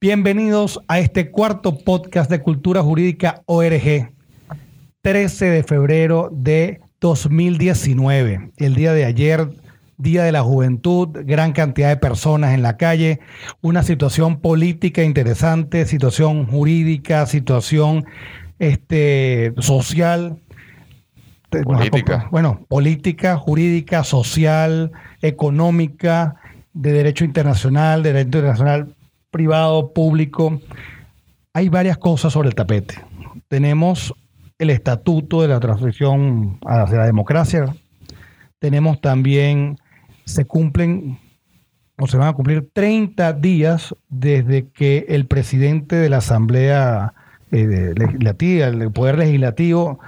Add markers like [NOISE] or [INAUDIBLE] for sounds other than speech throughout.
Bienvenidos a este cuarto podcast de Cultura Jurídica ORG, 13 de febrero de 2019, el día de ayer, Día de la Juventud, gran cantidad de personas en la calle, una situación política interesante, situación jurídica, situación este, social. Política. Bueno, política, jurídica, social, económica, de derecho internacional, de derecho internacional privado, público. Hay varias cosas sobre el tapete. Tenemos el estatuto de la transición hacia la democracia. Tenemos también, se cumplen o se van a cumplir 30 días desde que el presidente de la Asamblea eh, Legislativa, el Poder Legislativo,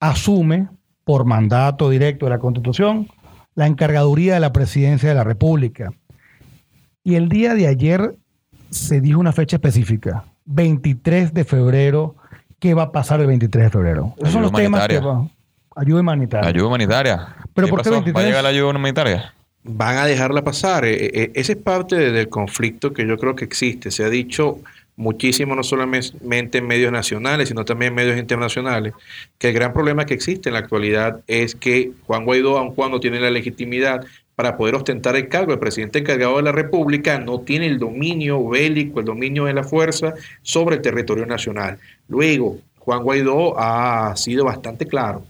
asume por mandato directo de la Constitución la encargaduría de la presidencia de la República. Y el día de ayer se dijo una fecha específica, 23 de febrero. ¿Qué va a pasar el 23 de febrero? Esos son los temas que Ayuda humanitaria. Ayuda humanitaria. ¿Pero por qué 23? ¿Va a llegar la ayuda humanitaria? Van a dejarla pasar. E, e, ese es parte del conflicto que yo creo que existe. Se ha dicho muchísimo, no solamente en medios nacionales, sino también en medios internacionales, que el gran problema que existe en la actualidad es que Juan Guaidó, aun cuando tiene la legitimidad para poder ostentar el cargo de presidente encargado de la República, no tiene el dominio bélico, el dominio de la fuerza sobre el territorio nacional. Luego, Juan Guaidó ha sido bastante claro.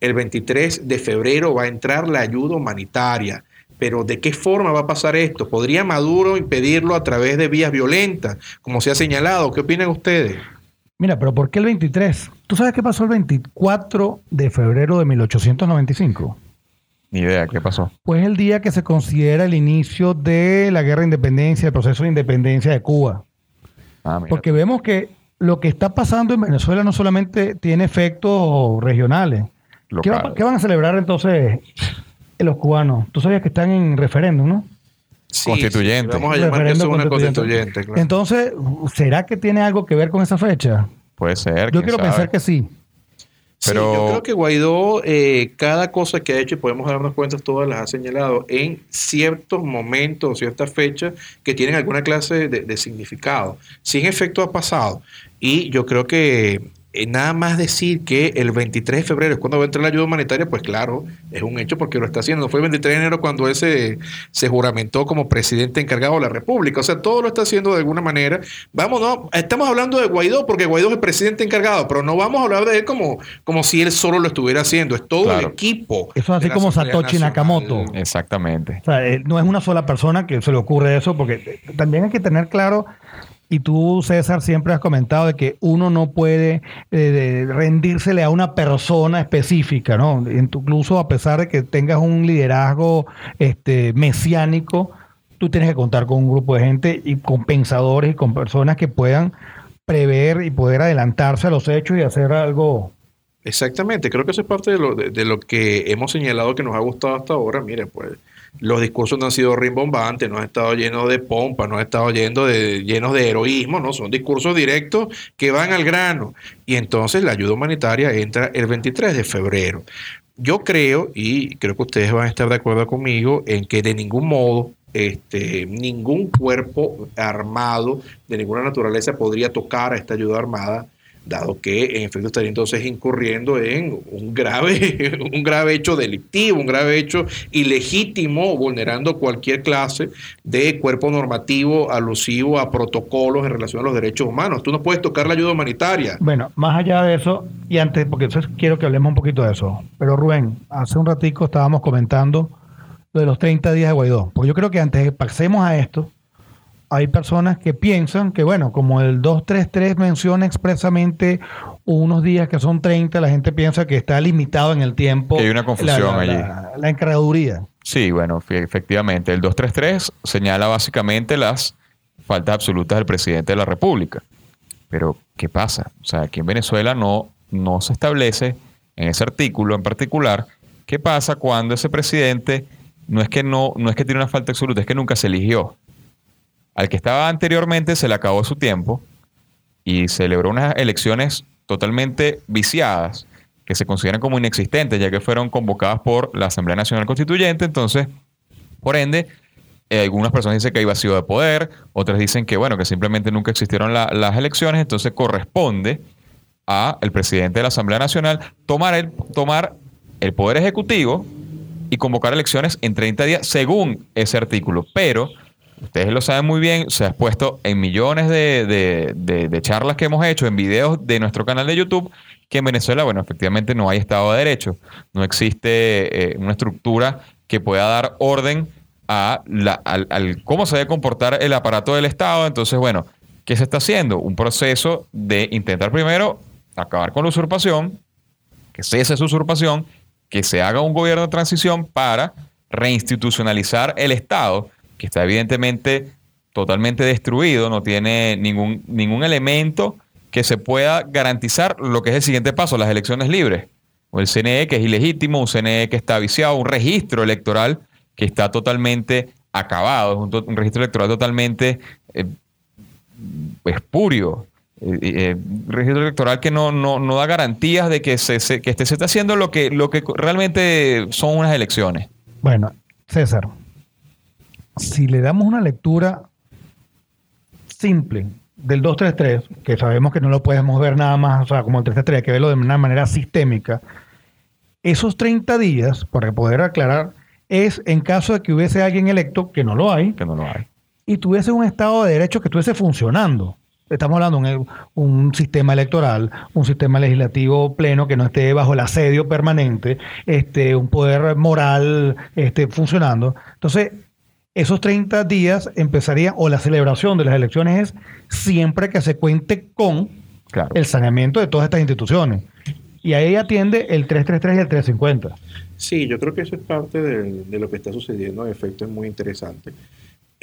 El 23 de febrero va a entrar la ayuda humanitaria. Pero ¿de qué forma va a pasar esto? ¿Podría Maduro impedirlo a través de vías violentas, como se ha señalado? ¿Qué opinan ustedes? Mira, pero ¿por qué el 23? ¿Tú sabes qué pasó el 24 de febrero de 1895? Ni idea, ¿qué pasó? Pues el día que se considera el inicio de la guerra de independencia, el proceso de independencia de Cuba. Ah, Porque vemos que lo que está pasando en Venezuela no solamente tiene efectos regionales. ¿Qué, van a celebrar entonces los cubanos? Tú sabías que están en referéndum, ¿no? constituyente. vamos a llamar eso una constituyente. Entonces, ¿será que tiene algo que ver con esa fecha? Puede ser. Yo quiero pensar que sí. Pero... yo creo que Guaidó, eh, cada cosa que ha hecho, y podemos darnos cuenta, todas las ha señalado en ciertos momentos ciertas fechas que tienen alguna clase de, de significado. Sin efecto ha pasado. Y yo creo que eh, nada más decir que el 23 de febrero es cuando va a entrar la ayuda humanitaria, pues claro, es un hecho porque lo está haciendo. No fue el 23 de enero cuando él se, juramentó como presidente encargado de la República. O sea, todo lo está haciendo de alguna manera. Vamos, no, estamos hablando de Guaidó porque Guaidó es el presidente encargado, pero no vamos a hablar de él como, como si él solo lo estuviera haciendo. Es todo el equipo. Eso es así como Satoshi Nakamoto. Exactamente. O sea, no es una sola persona que se le ocurre eso, porque también hay que tener claro y tú, César, siempre has comentado de que uno no puede eh, rendírsele a una persona específica, ¿no? Incluso a pesar de que tengas un liderazgo este, mesiánico, tú tienes que contar con un grupo de gente y con pensadores y con personas que puedan prever y poder adelantarse a los hechos y hacer algo. Exactamente, creo que eso es parte de lo, de lo que hemos señalado que nos ha gustado hasta ahora. Mire, pues los discursos no han sido rimbombantes, no han estado llenos de pompa, no han estado llenos de, llenos de heroísmo, no, son discursos directos que van al grano. Y entonces la ayuda humanitaria entra el 23 de febrero. Yo creo, y creo que ustedes van a estar de acuerdo conmigo, en que de ningún modo este, ningún cuerpo armado de ninguna naturaleza podría tocar a esta ayuda armada dado que en efecto estaría entonces incurriendo en un grave, [LAUGHS] un grave hecho delictivo, un grave hecho ilegítimo, vulnerando cualquier clase de cuerpo normativo alusivo a protocolos en relación a los derechos humanos. Tú no puedes tocar la ayuda humanitaria. Bueno, más allá de eso, y antes, porque entonces quiero que hablemos un poquito de eso, pero Rubén, hace un ratico estábamos comentando lo de los 30 días de Guaidó, porque yo creo que antes pasemos a esto, hay personas que piensan que, bueno, como el 233 menciona expresamente unos días que son 30, la gente piensa que está limitado en el tiempo. hay una confusión allí. La, encargaduría. Sí, bueno, efectivamente. El 233 señala básicamente las faltas absolutas del presidente de la República. Pero, ¿qué pasa? O sea, aquí en Venezuela no, no se establece en ese artículo en particular qué pasa cuando ese presidente no es que no, no es que tiene una falta absoluta, es que nunca se eligió. Al que estaba anteriormente se le acabó su tiempo y celebró unas elecciones totalmente viciadas que se consideran como inexistentes ya que fueron convocadas por la Asamblea Nacional Constituyente. Entonces, por ende, eh, algunas personas dicen que hay vacío de poder, otras dicen que, bueno, que simplemente nunca existieron la- las elecciones, entonces corresponde a el presidente de la Asamblea Nacional tomar el, tomar el poder ejecutivo y convocar elecciones en 30 días según ese artículo. Pero, ustedes lo saben muy bien, se ha expuesto en millones de, de- charlas que hemos hecho, en videos de nuestro canal de YouTube, que en Venezuela, bueno, efectivamente no hay Estado de Derecho. No existe eh, una estructura que pueda dar orden a la- al cómo se debe comportar el aparato del Estado. Entonces, bueno, ¿qué se está haciendo? Un proceso de intentar primero acabar con la usurpación, que cese esa usurpación, que se haga un gobierno de transición para reinstitucionalizar el Estado, que está evidentemente totalmente destruido, no tiene ningún, ningún elemento que se pueda garantizar lo que es el siguiente paso, las elecciones libres. O el CNE que es ilegítimo, un CNE que está viciado, un registro electoral que está totalmente acabado, un, un registro electoral totalmente eh, espurio. Eh, eh, registro electoral que no, no, no da garantías de que se, se- que este se está haciendo lo que, lo que realmente son unas elecciones. Bueno, César, si le damos una lectura simple del 233, que sabemos que no lo podemos ver nada más, o sea, como el 333, hay que verlo de una manera sistémica, esos 30 días, para poder aclarar, es en caso de que hubiese alguien electo, que no lo hay, Que no lo hay. y tuviese un Estado de Derecho que estuviese funcionando. Estamos hablando de un, un sistema electoral, un sistema legislativo pleno que no esté bajo el asedio permanente, este, un poder moral este, funcionando. Entonces, esos 30 días empezarían, o la celebración de las elecciones es siempre que se cuente con Claro. el saneamiento de todas estas instituciones. Y ahí atiende el 333 y el 350. Sí, yo creo que eso es parte de, de lo que está sucediendo. En efecto, es muy interesante.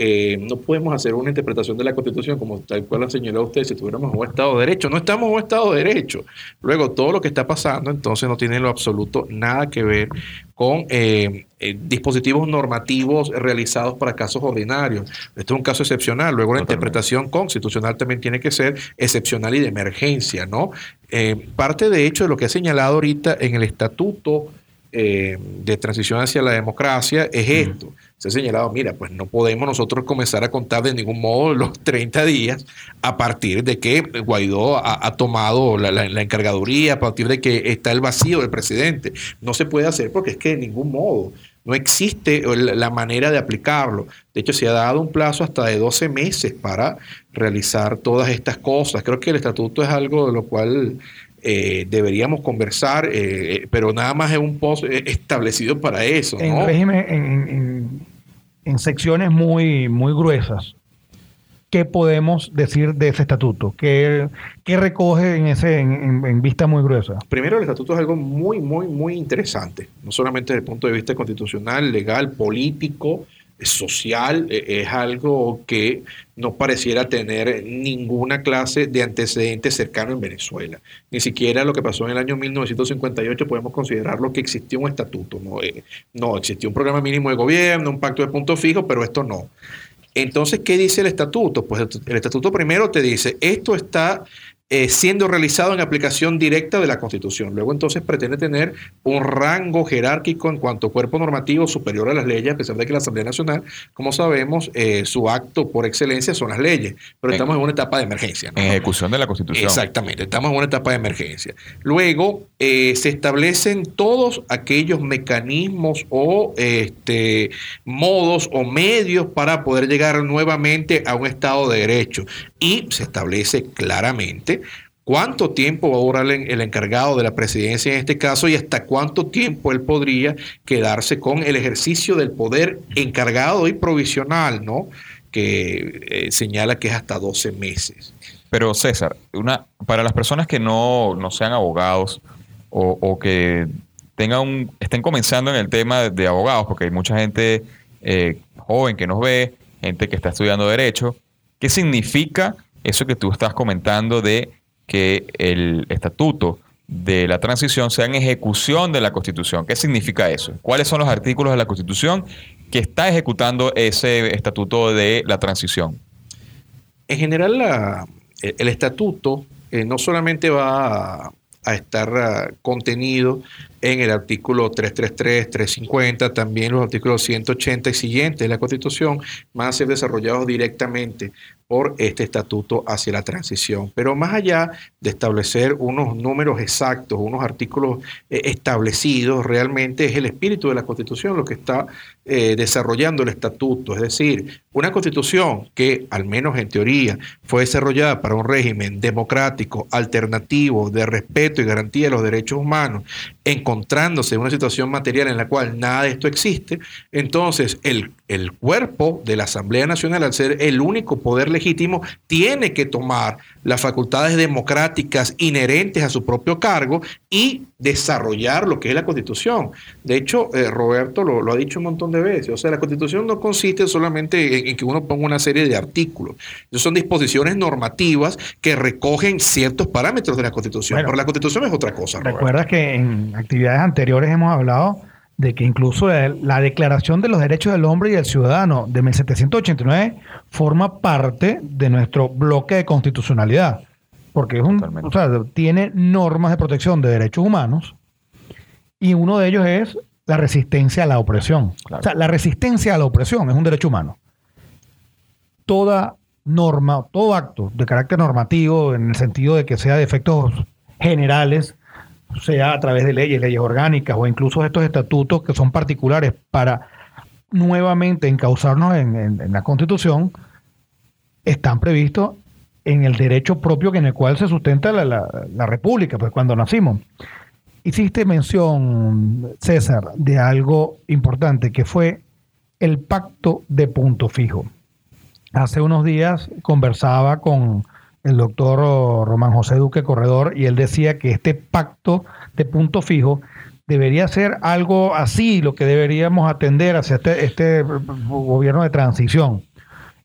Eh, no podemos hacer una interpretación de la Constitución como tal cual la señaló usted si tuviéramos un Estado de Derecho. No estamos en un Estado de Derecho. Luego, todo lo que está pasando, entonces, no tiene en lo absoluto nada que ver con eh, eh, dispositivos normativos realizados para casos ordinarios. Este es un caso excepcional. Luego, la Totalmente. interpretación constitucional también tiene que ser excepcional y de emergencia, ¿no? Eh, parte, de hecho, de lo que ha señalado ahorita en el estatuto eh, de transición hacia la democracia es esto. Se ha señalado, mira, pues no podemos nosotros comenzar a contar de ningún modo [LAUGHS] los 30 días a partir de que Guaidó ha, ha tomado la, la- la encargaduría, a partir de que está el vacío del presidente. No se puede hacer porque es que de ningún modo. No existe la la manera de aplicarlo. De hecho, se ha dado un plazo hasta de 12 meses para realizar todas estas cosas. Creo que el estatuto es algo de lo cual eh, deberíamos conversar, eh, pero nada más es un post eh, establecido para eso. En régimen, en, en- en secciones muy, muy gruesas. ¿Qué podemos decir de ese estatuto? ¿Qué, qué recoge en, ese, en, en- vista muy gruesa? Primero, el estatuto es algo muy, muy, muy interesante, no solamente desde el punto de vista constitucional, legal, político, eh, social, eh, es algo que no pareciera tener ninguna clase de antecedente cercano en Venezuela. Ni siquiera lo que pasó en el año 1958 podemos considerarlo que existió un estatuto. No, Eh, no existió un programa mínimo de gobierno, un pacto de punto fijo, pero esto no. Entonces, ¿qué dice el estatuto? Pues el estatuto primero te dice, esto está eh, siendo realizado en aplicación directa de la Constitución. Luego entonces pretende tener un rango jerárquico en cuanto a cuerpo normativo superior a las leyes, a pesar de que la Asamblea Nacional, como sabemos, eh, su acto por excelencia son las leyes, pero estamos en una etapa de emergencia. ¿no? En ejecución de la Constitución. Exactamente, estamos en una etapa de emergencia. Luego eh, se establecen todos aquellos mecanismos o este, modos o medios para poder llegar nuevamente a un Estado de Derecho. Y se establece claramente cuánto tiempo va a durar el, encargado de la presidencia en este caso y hasta cuánto tiempo él podría quedarse con el ejercicio del poder encargado y provisional, ¿no? Que eh, señala que es hasta 12 meses. Pero César, una, para las personas que no, no sean abogados o, que tengan un- estén comenzando en el tema de, de abogados, porque hay mucha gente eh, joven que nos ve, gente que está estudiando derecho, ¿qué significa eso que tú estás comentando de que el estatuto de la transición sea en ejecución de la Constitución? ¿Qué significa eso? ¿Cuáles son los artículos de la Constitución que está ejecutando ese estatuto de la transición? En general, el estatuto eh, no solamente va a, a estar ah, contenido en el artículo 333, 350, también los artículos 180 y siguientes de la Constitución van a ser desarrollados directamente por este estatuto hacia la transición. Pero más allá de establecer unos números exactos, unos artículos eh, establecidos, realmente es el espíritu de la Constitución lo que está eh, desarrollando el estatuto. Es decir, una Constitución que, al menos en teoría, fue desarrollada para un régimen democrático, alternativo, de respeto y garantía de los derechos humanos, encontrándose en una situación material en la cual nada de esto existe, entonces el, el cuerpo de la Asamblea Nacional, al ser el único poder legítimo, tiene que tomar las facultades democráticas inherentes a su propio cargo y desarrollar lo que es la Constitución. De hecho, eh, Roberto lo, lo, ha dicho un montón de veces, o sea, la Constitución no consiste solamente en, en, que uno ponga una serie de artículos, son disposiciones normativas que recogen ciertos parámetros de la Constitución, bueno, pero la Constitución es otra cosa. Recuerdas que en actividades anteriores hemos hablado de que incluso la Declaración de los Derechos del Hombre y del Ciudadano de 1789 forma parte de nuestro bloque de constitucionalidad, porque es un, o sea, tiene normas de protección de derechos humanos y uno de ellos es la resistencia a la opresión. Claro. O sea, la resistencia a la opresión es un derecho humano. Toda norma, todo acto de carácter normativo, en el sentido de que sea de efectos generales, sea a través de leyes, leyes orgánicas o incluso estos estatutos que son particulares para nuevamente encauzarnos en, la Constitución, están previstos en el derecho propio en el cual se sustenta la, la, la, República, pues cuando nacimos. Hiciste mención, César, de algo importante que fue el pacto de punto fijo. Hace unos días conversaba con el doctor Román José Duque Corredor y él decía que este pacto de punto fijo debería ser algo así, lo que deberíamos atender hacia este, este gobierno de transición,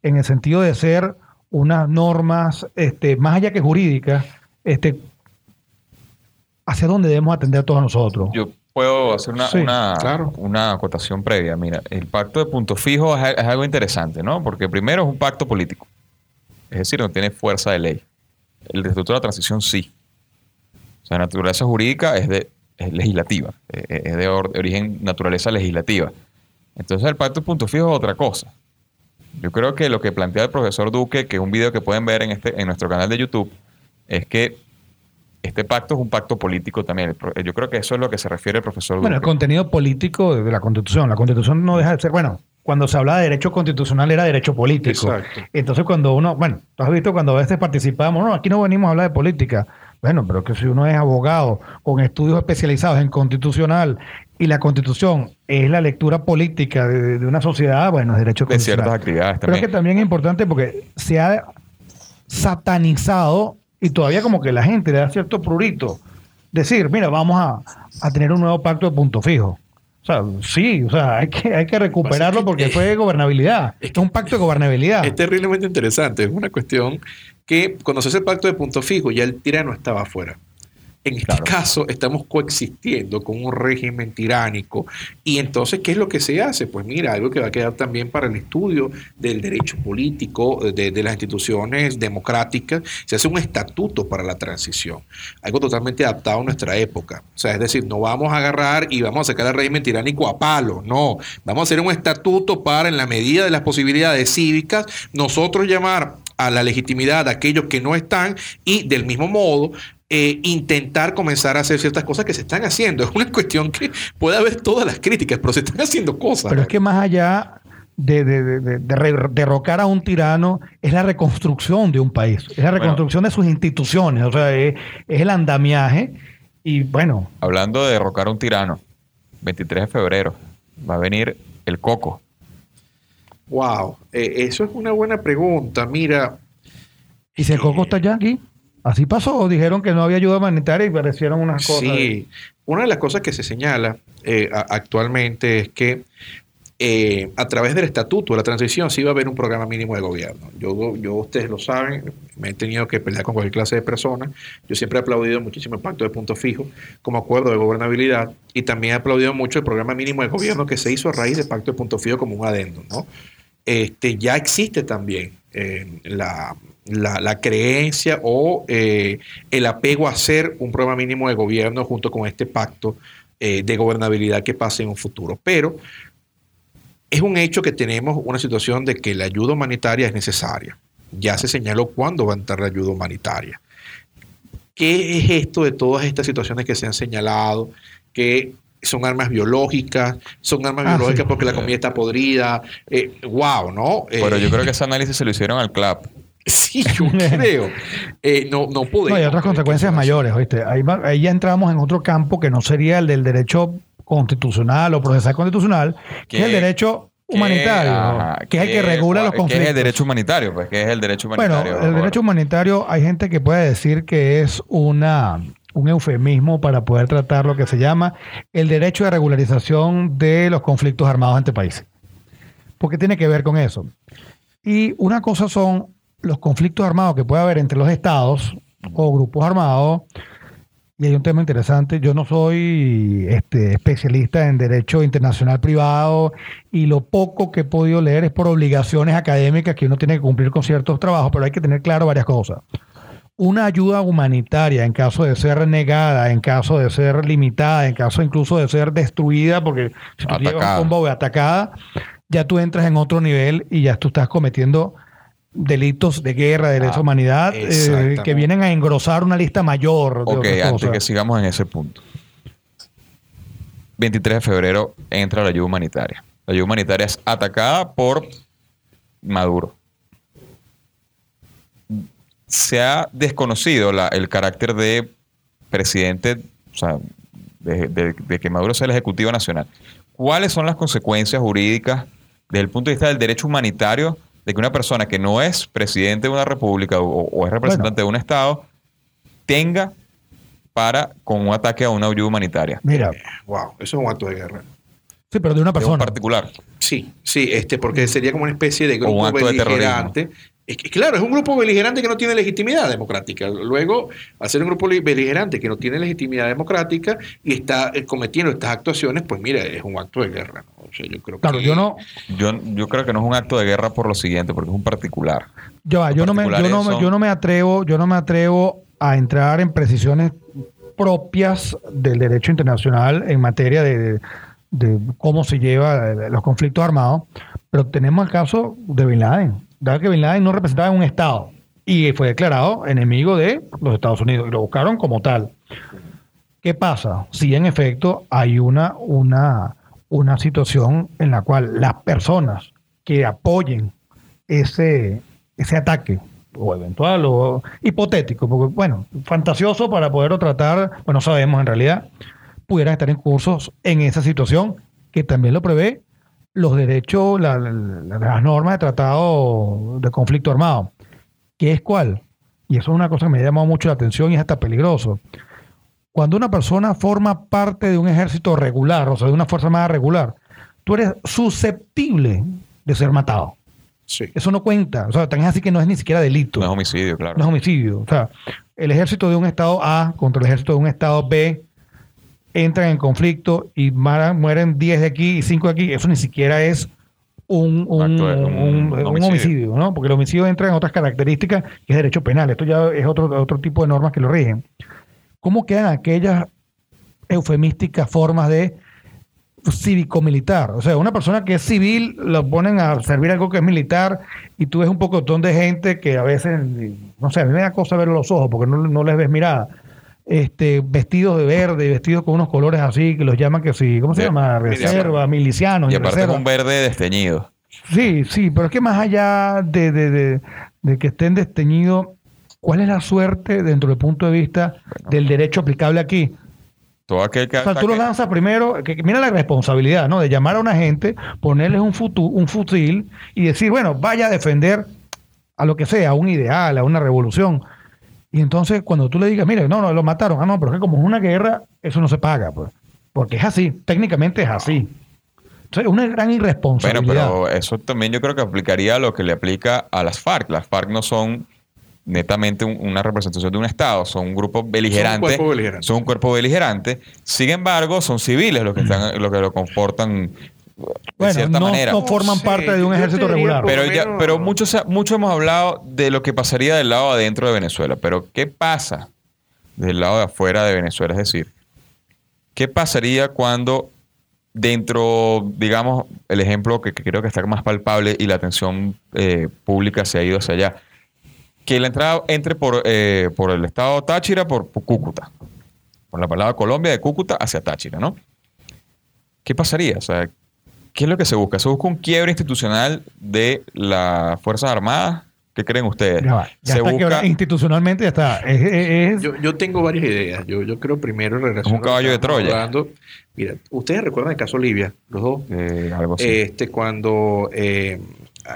en el sentido de ser unas normas, este, más allá que jurídicas, este, hacia dónde debemos atender todos nosotros. Yo puedo hacer una, sí, una, claro. una, acotación previa. Mira, el pacto de punto fijo es, es algo interesante, ¿no? Porque primero es un pacto político. Es decir, no tiene fuerza de ley. El Estatuto de la Transición sí. O sea, la naturaleza jurídica es, de, es legislativa, es de, or, de, origen naturaleza legislativa. Entonces el pacto de punto fijo es otra cosa. Yo creo que lo que plantea el profesor Duque, que es un video que pueden ver en, este, en nuestro canal de YouTube, es que este pacto es un pacto político también. Yo creo que eso es lo que se refiere el profesor Duque. Bueno, el contenido político de la Constitución. La Constitución no deja de ser, bueno, cuando se hablaba de derecho constitucional era derecho político. Exacto. Entonces cuando uno, bueno, tú has visto cuando a veces participamos, no, aquí no venimos a hablar de política. Bueno, pero que si uno es abogado con estudios especializados en constitucional y la constitución es la lectura política de, de una sociedad, bueno, es derecho de ciertas actividades también. Pero es que también es importante porque se ha satanizado y todavía como que la gente le da cierto prurito decir, mira, vamos a, a tener un nuevo pacto de punto fijo. O sea, sí, o sea, hay que, hay que recuperarlo porque fue gobernabilidad. Es que un pacto de gobernabilidad. Es terriblemente interesante. Es una cuestión que cuando se hace el pacto de punto fijo, ya el tirano estaba afuera. En este caso, estamos coexistiendo con un régimen tiránico. Y entonces, ¿qué es lo que se hace? Pues mira, algo que va a quedar también para el estudio del derecho político, de, de las instituciones democráticas, se hace un estatuto para la transición. Algo totalmente adaptado a nuestra época. O sea, es decir, no vamos a agarrar y vamos a sacar al régimen tiránico a palo. No, vamos a hacer un estatuto para, en la medida de las posibilidades cívicas, nosotros llamar a la legitimidad de aquellos que no están y del mismo modo eh, intentar comenzar a hacer ciertas cosas que se están haciendo. [LAUGHS] Es una cuestión que puede haber todas las críticas, pero se están haciendo cosas. Pero es que más allá de, de, de, de, derrocar a un tirano es la reconstrucción de un país, es la reconstrucción bueno, de sus instituciones, o sea, es, es, el andamiaje. Y bueno. Hablando de derrocar a un tirano, 23 de febrero va a venir el coco. Wow, eh, eso es una buena pregunta. Mira. ¿Y si el coco está ya aquí? Así pasó, dijeron que no había ayuda humanitaria y parecieron unas cosas. Sí, una de las cosas que se señala eh, actualmente es que eh, a través del estatuto de la transición sí va a haber un programa mínimo de gobierno. Yo, yo, ustedes lo saben, me he tenido que pelear con cualquier clase de personas. Yo siempre he aplaudido muchísimo el pacto de punto fijo como acuerdo de gobernabilidad y también he aplaudido mucho el programa mínimo de gobierno que se hizo a raíz del pacto de punto fijo como un adendo. ¿no? Este, ya existe también eh, la la, creencia o eh, el apego a hacer un programa mínimo de gobierno junto con este pacto eh, de gobernabilidad que pase en un futuro. Pero es un hecho que tenemos una situación de que la ayuda humanitaria es necesaria. Ya se señaló cuándo va a entrar la ayuda humanitaria. ¿Qué es esto de todas estas situaciones que se han señalado? Que son armas biológicas, son armas Ah, biológicas sí. porque la comida está podrida. Eh, wow, ¿no? Eh, Pero yo creo que ese análisis se lo hicieron al CLAP. Sí, yo [LAUGHS] creo. Eh, no, no podemos. No, hay otras consecuencias mayores, ¿oíste? Ahí, va- ahí ya entramos en otro campo que no sería el del derecho constitucional o procesal constitucional, que es el ¿Qué- derecho ¿Qué- humanitario, que es el que regula los ¿Qué conflictos. es el derecho humanitario? Pues, ¿qué es el derecho Bueno, humanitario? el derecho humanitario, hay gente que puede decir que es una, un eufemismo para poder tratar lo que se llama el derecho de regularización de los conflictos armados entre países. Porque tiene que ver con eso. Y una cosa son los conflictos armados que puede haber entre los estados o grupos armados. Y hay un tema interesante. Yo no soy este, especialista en derecho internacional privado y lo poco que he podido leer es por obligaciones académicas que uno tiene que cumplir con ciertos trabajos, pero hay que tener claro varias cosas. Una ayuda humanitaria en caso de ser negada, en caso de ser limitada, en caso incluso de ser destruida, porque si tú llevas un atacada, ya tú entras en otro nivel y ya tú estás cometiendo delitos de guerra, de derecho Ah, humanidad, eh, que vienen a engrosar una lista mayor de Ok, antes cosas. que sigamos en ese punto. 23 de febrero entra la ayuda humanitaria. La ayuda humanitaria es atacada por Maduro. Se ha desconocido la- el carácter de presidente, o sea, de, de- de que Maduro sea el Ejecutivo Nacional. ¿Cuáles son las consecuencias jurídicas desde el punto de vista del derecho humanitario de que una persona que no es presidente de una república o, o es representante de un Estado tenga para con un ataque a una ayuda humanitaria Mira, Wow, eso es un acto de guerra. sí, pero de una de un persona. particular? Sí, sí, este, porque sería como una especie de un grupo acto de beligerante. Es que, claro, es un grupo beligerante que no tiene legitimidad democrática. Luego, hacer un grupo li- beligerante que no tiene legitimidad democrática y está eh, cometiendo estas actuaciones, pues mira, es un acto de guerra. ¿no? O sea, yo creo Claro, que yo no, Yo, yo creo que no es un acto de guerra por lo siguiente, porque es un particular. yo, va, yo no me, yo no yo no me atrevo, yo no me atrevo a entrar en precisiones propias del derecho internacional en materia de, de cómo se lleva los conflictos armados, pero tenemos el caso de Bin Laden. Dado que Bin Laden no representaba en un estado y fue declarado enemigo de los Estados Unidos y lo buscaron como tal. ¿Qué pasa? Si en efecto hay una, una, una situación en la cual las personas que apoyen ese, ese ataque, o eventual o hipotético, porque bueno, fantasioso para poderlo tratar, bueno, sabemos en realidad, pudieran estar en cursos en esa situación que también lo prevé los derechos, la- la- las normas de tratado de conflicto armado. ¿Qué es cuál? Y eso es una cosa que me ha llamado mucho la atención y es hasta peligroso. Cuando una persona forma parte de un ejército regular, o sea, de una fuerza armada regular, tú eres susceptible de ser matado. sí. Eso no cuenta. O sea, tan es así que no es ni siquiera delito. No es homicidio, claro. No es homicidio. O sea, el ejército de un estado A contra el ejército de un estado B entran en conflicto y mueren 10 de aquí y 5 de aquí. Eso ni siquiera es un, un- homicidio, ¿no? Porque el homicidio entra en otras características que es derecho penal. Esto ya es otro, otro tipo de normas que lo rigen. ¿Cómo quedan aquellas eufemísticas formas de cívico-militar? O sea, una persona que es civil lo ponen a servir algo que es militar y tú ves un pocotón de gente que a veces, no sé, a mí me da cosa ver los ojos porque no, no les ves mirada. Este, vestidos de verde, vestidos con unos colores así, que los llaman que sí, ¿cómo se De- llama? Reserva, milicianos. y aparte es reserva. un verde desteñido. Sí, sí, pero es que más allá de, de- de- que estén desteñidos, ¿cuál es la suerte dentro del punto de vista del derecho aplicable aquí? Todo aquel que O sea, tú lo lanzas primero, que, que mira la responsabilidad, ¿no? De llamar a una gente, ponerles un, futu- un fusil y decir, bueno, vaya a defender a lo que sea, a un ideal, a una revolución. Y entonces cuando tú le digas, mire, no, no, lo mataron, ah, no, pero es que como es una guerra, eso no se paga, pues. Porque es así, técnicamente es así. Entonces, es una gran Bueno, irresponsabilidad. pero eso también yo creo que aplicaría a lo que le aplica a las FARC. Las FARC no son netamente un- una representación de un Estado, son un grupo beligerante. cuerpo beligerante. Son un cuerpo beligerante. Sin embargo, son civiles los que están, los que lo comportan Bueno, cierta no, manera. no forman parte de un ejército regular. Pero, ya, pero mucho, se- mucho hemos hablado de lo que pasaría del lado adentro de Venezuela. Pero, ¿qué pasa del lado de afuera de Venezuela? Es decir, ¿qué pasaría cuando dentro, digamos, el ejemplo que, que creo que está más palpable y la atención eh, pública se ha ido hacia allá, que la entrada entre por, eh, por el estado Táchira, por, por Cúcuta, por la palabra Colombia, de Cúcuta hacia Táchira, ¿no? ¿Qué pasaría? O sea, ¿qué es lo que se busca? ¿Se busca un quiebre institucional de las Fuerzas Armadas? ¿Qué creen ustedes? Ya, va, ya se está busca quebrado. institucionalmente, ya está. Es, es- es- Yo, yo tengo varias ideas. Yo, yo creo primero en relación un caballo de que Troya. hablando. Mira, ustedes recuerdan el caso Libia, los dos. eh, algo así. Este, cuando eh,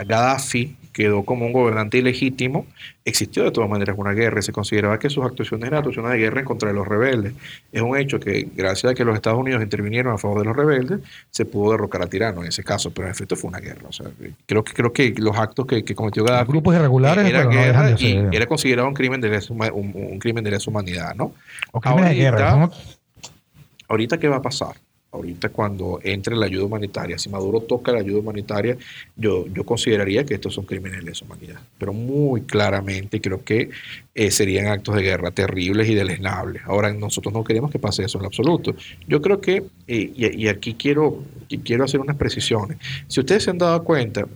Gaddafi quedó como un gobernante ilegítimo, existió de todas maneras una guerra y se consideraba que sus actuaciones eran actuaciones de guerra en contra de los rebeldes. Es un hecho que, gracias a que los Estados Unidos intervinieron a favor de los rebeldes, se pudo derrocar a Tirano en ese caso, pero en efecto fue una guerra. O sea, creo, que, creo que los actos que, que cometió Gaddafi grupos irregulares, era pero no guerra dejan de y era considerado un crimen de lesa, un, un crimen de lesa humanidad, ¿no? o de guerra. ¿no? Ahorita, ¿qué va a pasar? Ahorita cuando entre la ayuda humanitaria, si Maduro toca la ayuda humanitaria, yo, yo consideraría que estos son crímenes de humanidad, pero muy claramente creo que eh, serían actos de guerra terribles y deleznables. Ahora, nosotros no queremos que pase eso en absoluto. Yo creo que, eh, y, y aquí quiero, quiero hacer unas precisiones, si ustedes se han dado cuenta,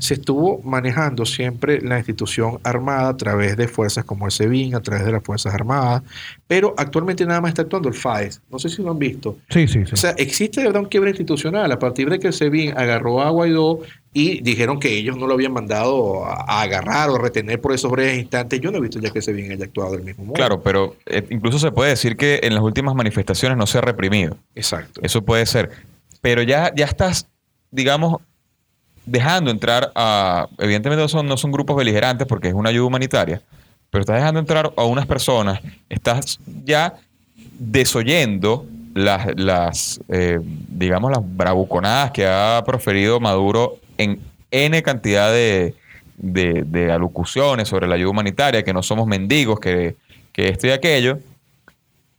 se estuvo manejando siempre la institución armada a través de fuerzas como el SEBIN, a través de las Fuerzas Armadas, pero actualmente nada más está actuando el FAES. No sé si lo han visto. Sí, sí, sí. O sea, existe de verdad un quiebre institucional a partir de que el SEBIN agarró a Guaidó y dijeron que ellos no lo habían mandado a, agarrar o a retener por esos breves instantes. Yo no he visto ya que el SEBIN haya actuado del mismo modo. Claro, pero eh, incluso se puede decir que en las últimas manifestaciones no se ha reprimido. Exacto. Eso puede ser. Pero ya, ya estás, digamos, dejando entrar a. Evidentemente no son, no son grupos beligerantes porque es una ayuda humanitaria, pero estás dejando entrar a unas personas, estás ya desoyendo las, las eh, digamos, las bravuconadas que ha proferido Maduro en N cantidad de, de, de alocuciones sobre la ayuda humanitaria, que no somos mendigos, que, que esto y aquello.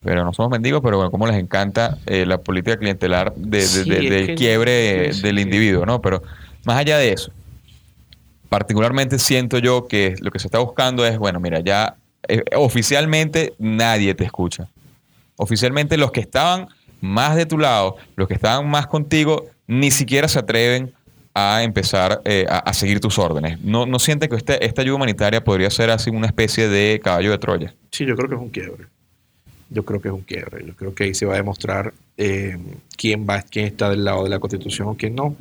Pero no somos mendigos, pero bueno, como les encanta eh, la política clientelar de, de- Sí, de- es del que- quiebre sí, sí, del individuo, ¿no? Pero más allá de eso, particularmente siento yo que lo que se está buscando es, bueno, mira, ya eh, oficialmente nadie te escucha. Oficialmente los que estaban más de tu lado, los que estaban más contigo, ni siquiera se atreven a empezar eh, a, seguir tus órdenes. No, no que este- esta ayuda humanitaria podría ser así una especie de caballo de Troya. Sí, yo creo que es un quiebre. Yo creo que es un quiebre. Yo creo que ahí se va a demostrar eh, quién va, quién está del lado de la Constitución o quién no.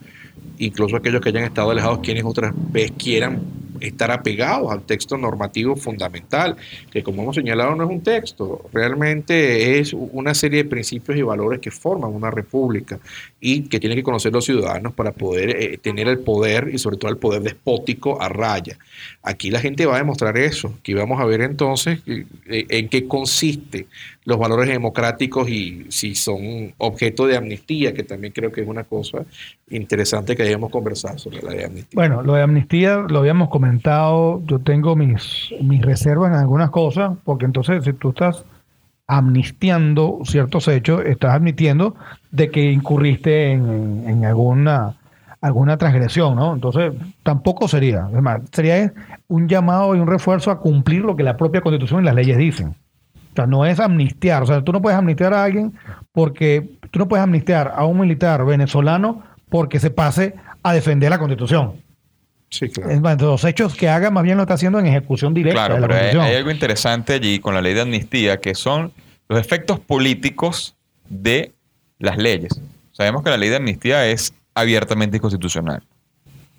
Incluso aquellos que hayan estado alejados, quienes otras veces quieran estar apegados al texto normativo fundamental, que como hemos señalado no es un texto, realmente es una serie de principios y valores que forman una república y que tienen que conocer los ciudadanos para poder eh, tener el poder y sobre todo el poder despótico a raya. Aquí la gente va a demostrar eso, que vamos a ver entonces eh, en qué consiste los valores democráticos y si son objeto de amnistía, que también creo que es una cosa interesante que debemos conversar sobre la de amnistía. Bueno, lo de amnistía lo habíamos comentado. Yo tengo mis, reservas en algunas cosas, porque entonces si tú estás amnistiando ciertos hechos, estás admitiendo de que incurriste en, alguna alguna transgresión, ¿no? Entonces, tampoco sería. Es sería un llamado y un refuerzo a cumplir lo que la propia Constitución y las leyes dicen. O sea, no es amnistiar. O sea, tú no puedes amnistiar a alguien porque tú no puedes amnistiar a un militar venezolano porque se pase a defender la Constitución. Sí, claro. Es más, los hechos que haga más bien lo está haciendo en ejecución directa Claro, de la pero hay, algo interesante allí con la ley de amnistía, que son los efectos políticos de las leyes. Sabemos que la ley de amnistía es abiertamente inconstitucional.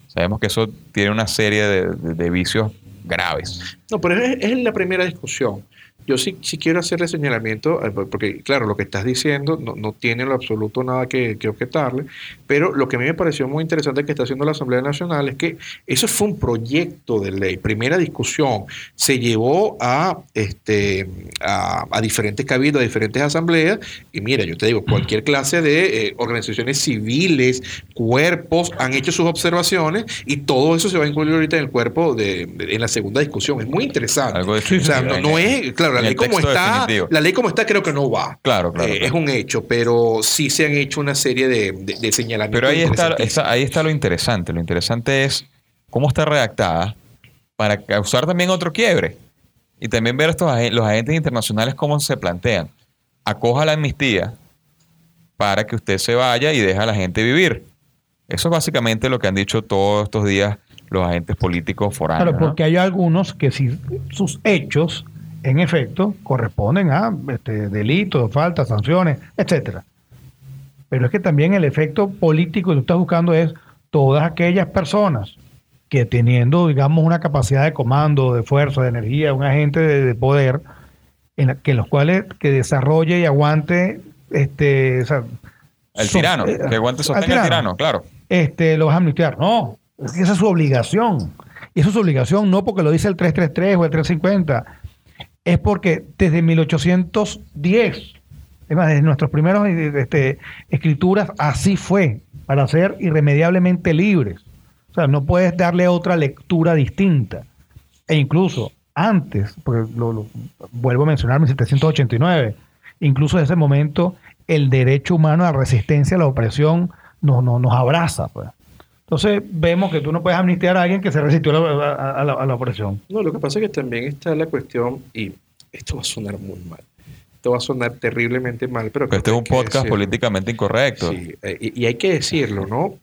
Sabemos que eso tiene una serie de, de- de vicios graves. No, pero es, es la primera discusión. Yo sí, sí quiero hacerle señalamiento, eh, porque claro, lo que estás diciendo no, no tiene en lo absoluto nada que, que objetarle, pero lo que a mí me pareció muy interesante que está haciendo la Asamblea Nacional es que eso fue un proyecto de ley, primera discusión, se llevó a, este, a, a diferentes cabildos, a diferentes asambleas, y mira, yo te digo, cualquier clase de eh, organizaciones civiles, cuerpos, han hecho sus observaciones y todo eso se va a incluir ahorita en el cuerpo de, de- en la segunda discusión. Es muy interesante. Algo de- o sea, no, no es, claro, la ley como está, definitivo. la ley como está creo que no va. Claro, claro, Eh, claro. Es un hecho, pero sí se han hecho una serie de, de, de señalamientos. Pero ahí está, ahí está lo interesante. Lo interesante es cómo está redactada para causar también otro quiebre. Y también ver estos los agentes internacionales cómo se plantean. Acoja la amnistía, para que usted se vaya y deje a la gente vivir. Eso es básicamente lo que han dicho todos estos días los agentes políticos foráneos. Claro, ¿no? porque hay algunos que si sus hechos, en efecto, corresponden a este, delitos, faltas, sanciones, etcétera. Pero es que también el efecto político que tú estás buscando es todas aquellas personas que teniendo, digamos, una capacidad de comando, de fuerza, de energía, un agente de, de poder, en la- que los cuales que desarrolle y aguante este, o sea, El tirano, eh, que aguante sostenga al tirano, claro. este, lo vas a amnistiar. No, esa es su obligación. Y esa es su obligación no porque lo dice el 333 o el 350, es porque desde 1810, es más, desde nuestros primeros este, escrituras, así fue, para ser irremediablemente libres. O sea, no puedes darle otra lectura distinta. E incluso antes, porque lo, lo- vuelvo a mencionar 1789, incluso en ese momento el derecho humano a la resistencia a la opresión nos, nos, nos abraza. pues. Entonces vemos que tú no puedes amnistiar a alguien que se resistió a la, a- a la- a la opresión. No, lo que pasa es que también está la cuestión, y esto va a sonar muy mal, esto va a sonar terriblemente mal, pero... Este es un podcast decirlo. políticamente incorrecto. Sí, eh, y, y hay que decirlo, ¿no?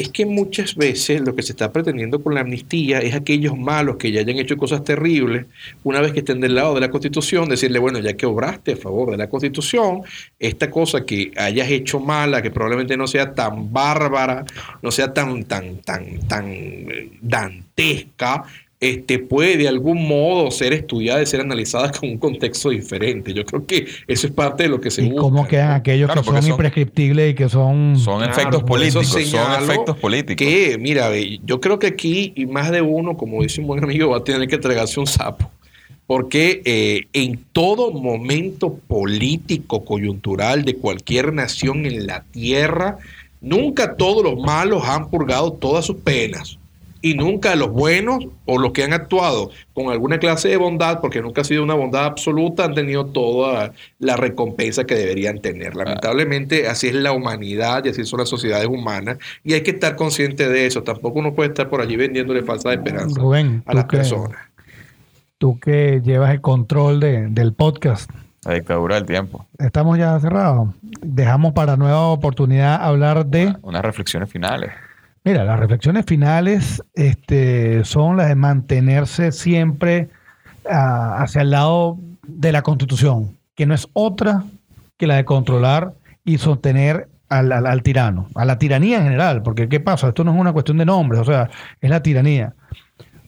Es que muchas veces lo que se está pretendiendo con la amnistía es aquellos malos que ya hayan hecho cosas terribles, una vez que estén del lado de la Constitución, decirle, bueno, ya que obraste a favor de la Constitución, esta cosa que hayas hecho mala, que probablemente no sea tan bárbara, no sea tan, tan, tan, tan eh, dantesca, este, puede de algún modo ser estudiada y ser analizada [LAUGHS] con un contexto diferente. Yo creo que eso es parte de lo que se ¿Y busca. cómo quedan aquellos Claro, que son, son- imprescriptibles y que son... Son Claro, efectos políticos, son efectos políticos. Que, mira, ve, yo creo que aquí, y más de uno, como dice un buen amigo, va a tener que tragarse un sapo. Porque eh, en todo momento político, coyuntural de cualquier nación en la tierra, nunca todos los malos han purgado todas sus penas. Y nunca los buenos o los que han actuado con alguna clase de bondad, porque nunca ha sido una bondad absoluta, han tenido toda la recompensa que deberían tener. Lamentablemente, así es la humanidad y así son las sociedades humanas. Y hay que estar consciente de eso. Tampoco uno puede estar por allí vendiéndole falsa esperanza Rubén, a tú las que- personas. Tú que llevas el control de- del podcast. La dictadura del tiempo. Estamos ya cerrados. Dejamos para nueva oportunidad hablar de... Unas reflexiones finales. Mira, las reflexiones finales este, son las de mantenerse siempre ah, hacia el lado de la constitución, que no es otra que la de controlar y sostener al, al- al tirano, a la tiranía en general, porque ¿qué pasa? Esto no es una cuestión de nombres, o sea, es la tiranía.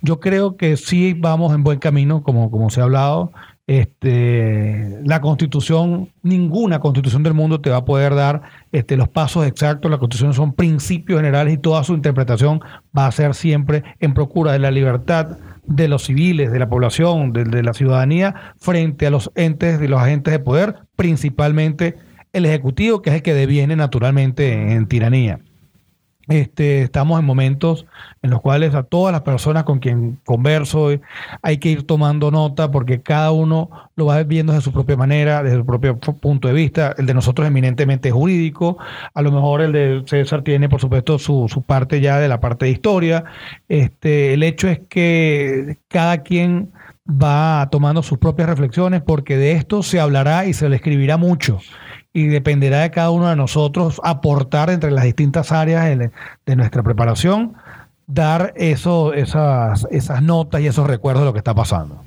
Yo creo que sí vamos en buen camino, como, como se ha hablado. Este, la constitución, ninguna constitución del mundo te va a poder dar este, los pasos exactos. La constitución son principios generales y toda su interpretación va a ser siempre en procura de la libertad de los civiles, de la población, de, la ciudadanía, frente a los entes, de los agentes de poder, principalmente el ejecutivo, que es el que deviene naturalmente en, en tiranía. Este, estamos en momentos en los cuales a todas las personas con quien converso eh, hay que ir tomando nota porque cada uno lo va viendo de su propia manera, desde su propio punto de vista. El de nosotros es eminentemente jurídico, a lo mejor el de César tiene por supuesto su, su parte ya de la parte de historia. Este, el hecho es que cada quien va tomando sus propias reflexiones porque de esto se hablará y se le escribirá mucho y dependerá de cada uno de nosotros aportar entre las distintas áreas de, nuestra preparación, dar eso, esas, esas notas y esos recuerdos de lo que está pasando.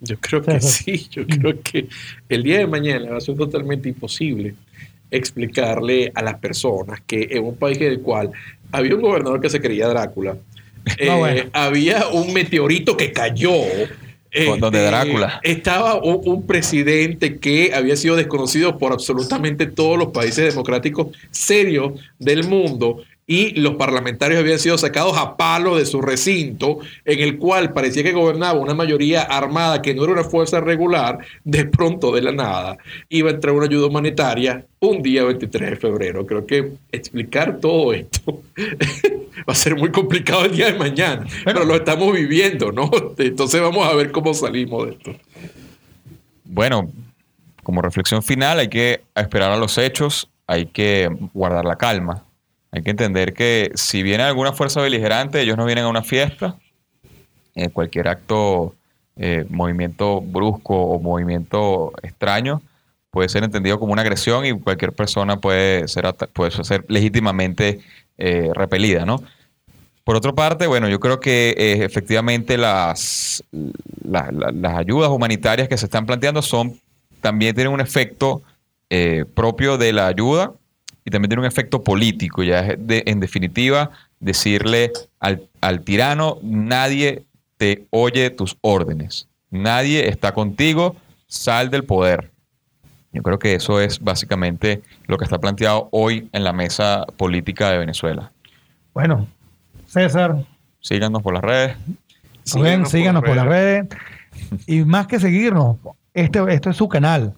Yo creo que Sí, yo creo que el día de mañana va a ser totalmente imposible explicarle a las personas que en un país en el cual había un gobernador que se creía Drácula, eh, bueno. había un meteorito que cayó. Con- donde Drácula. Estaba un, un presidente que había sido desconocido por absolutamente todos los países democráticos serios del mundo y los parlamentarios habían sido sacados a palo de su recinto, en el cual parecía que gobernaba una mayoría armada que no era una fuerza regular, de pronto de la nada iba a entrar una ayuda humanitaria un día 23 de febrero. Creo que explicar todo esto va a ser muy complicado el día de mañana, pero lo estamos viviendo, ¿no? [LAUGHS] Entonces vamos a ver cómo salimos de esto. Bueno, como reflexión final, hay que esperar a los hechos, hay que guardar la calma. Hay que entender que si viene alguna fuerza beligerante, ellos no vienen a una fiesta. Eh, cualquier acto, eh, movimiento brusco o movimiento extraño puede ser entendido como una agresión y cualquier persona puede ser, puede ser legítimamente eh, repelida, ¿no? Por otra parte, bueno, yo creo que eh, efectivamente las, la- la- las ayudas humanitarias que se están planteando son también tienen un efecto eh, propio de la ayuda y también tiene un efecto político. Ya es en definitiva decirle al, al tirano, nadie te oye tus órdenes, nadie está contigo, sal del poder. Yo creo que eso es básicamente lo que está planteado hoy en la mesa política de Venezuela. Bueno, César, Síganos por las redes. Rubén, síganos por las redes. Y más que seguirnos, este, este es su canal.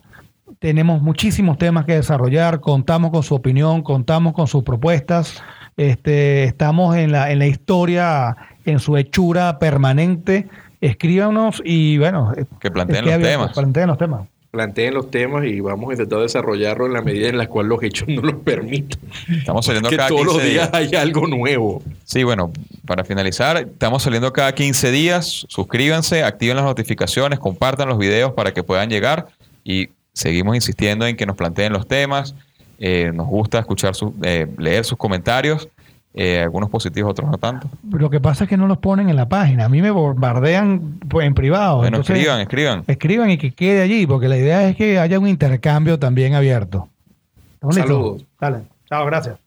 Tenemos muchísimos temas que desarrollar, contamos con su opinión, contamos con sus propuestas. Este, estamos en la, en la historia, en su hechura permanente. Escríbanos y bueno, Que planteen esté los abierto, temas. Planteen los temas. Planteen los temas y vamos a intentar desarrollarlo en la medida en la cual los hechos no lo permitan. Estamos saliendo Que cada todos 15 los días días. hay algo nuevo. Sí, bueno, para finalizar, estamos saliendo cada 15 días. Suscríbanse, activen las notificaciones, compartan los videos para que puedan llegar y seguimos insistiendo en que nos planteen los temas. Eh, nos gusta escuchar sus- eh, leer sus comentarios, eh, algunos positivos, otros no tanto. Lo que pasa es que no los ponen en la página. A mí me bombardean pues, en privado. Bueno, Entonces, escriban, escriban. Escriban y que quede allí, porque la idea es que haya un intercambio también abierto. Saludos. Dale. Chao, gracias.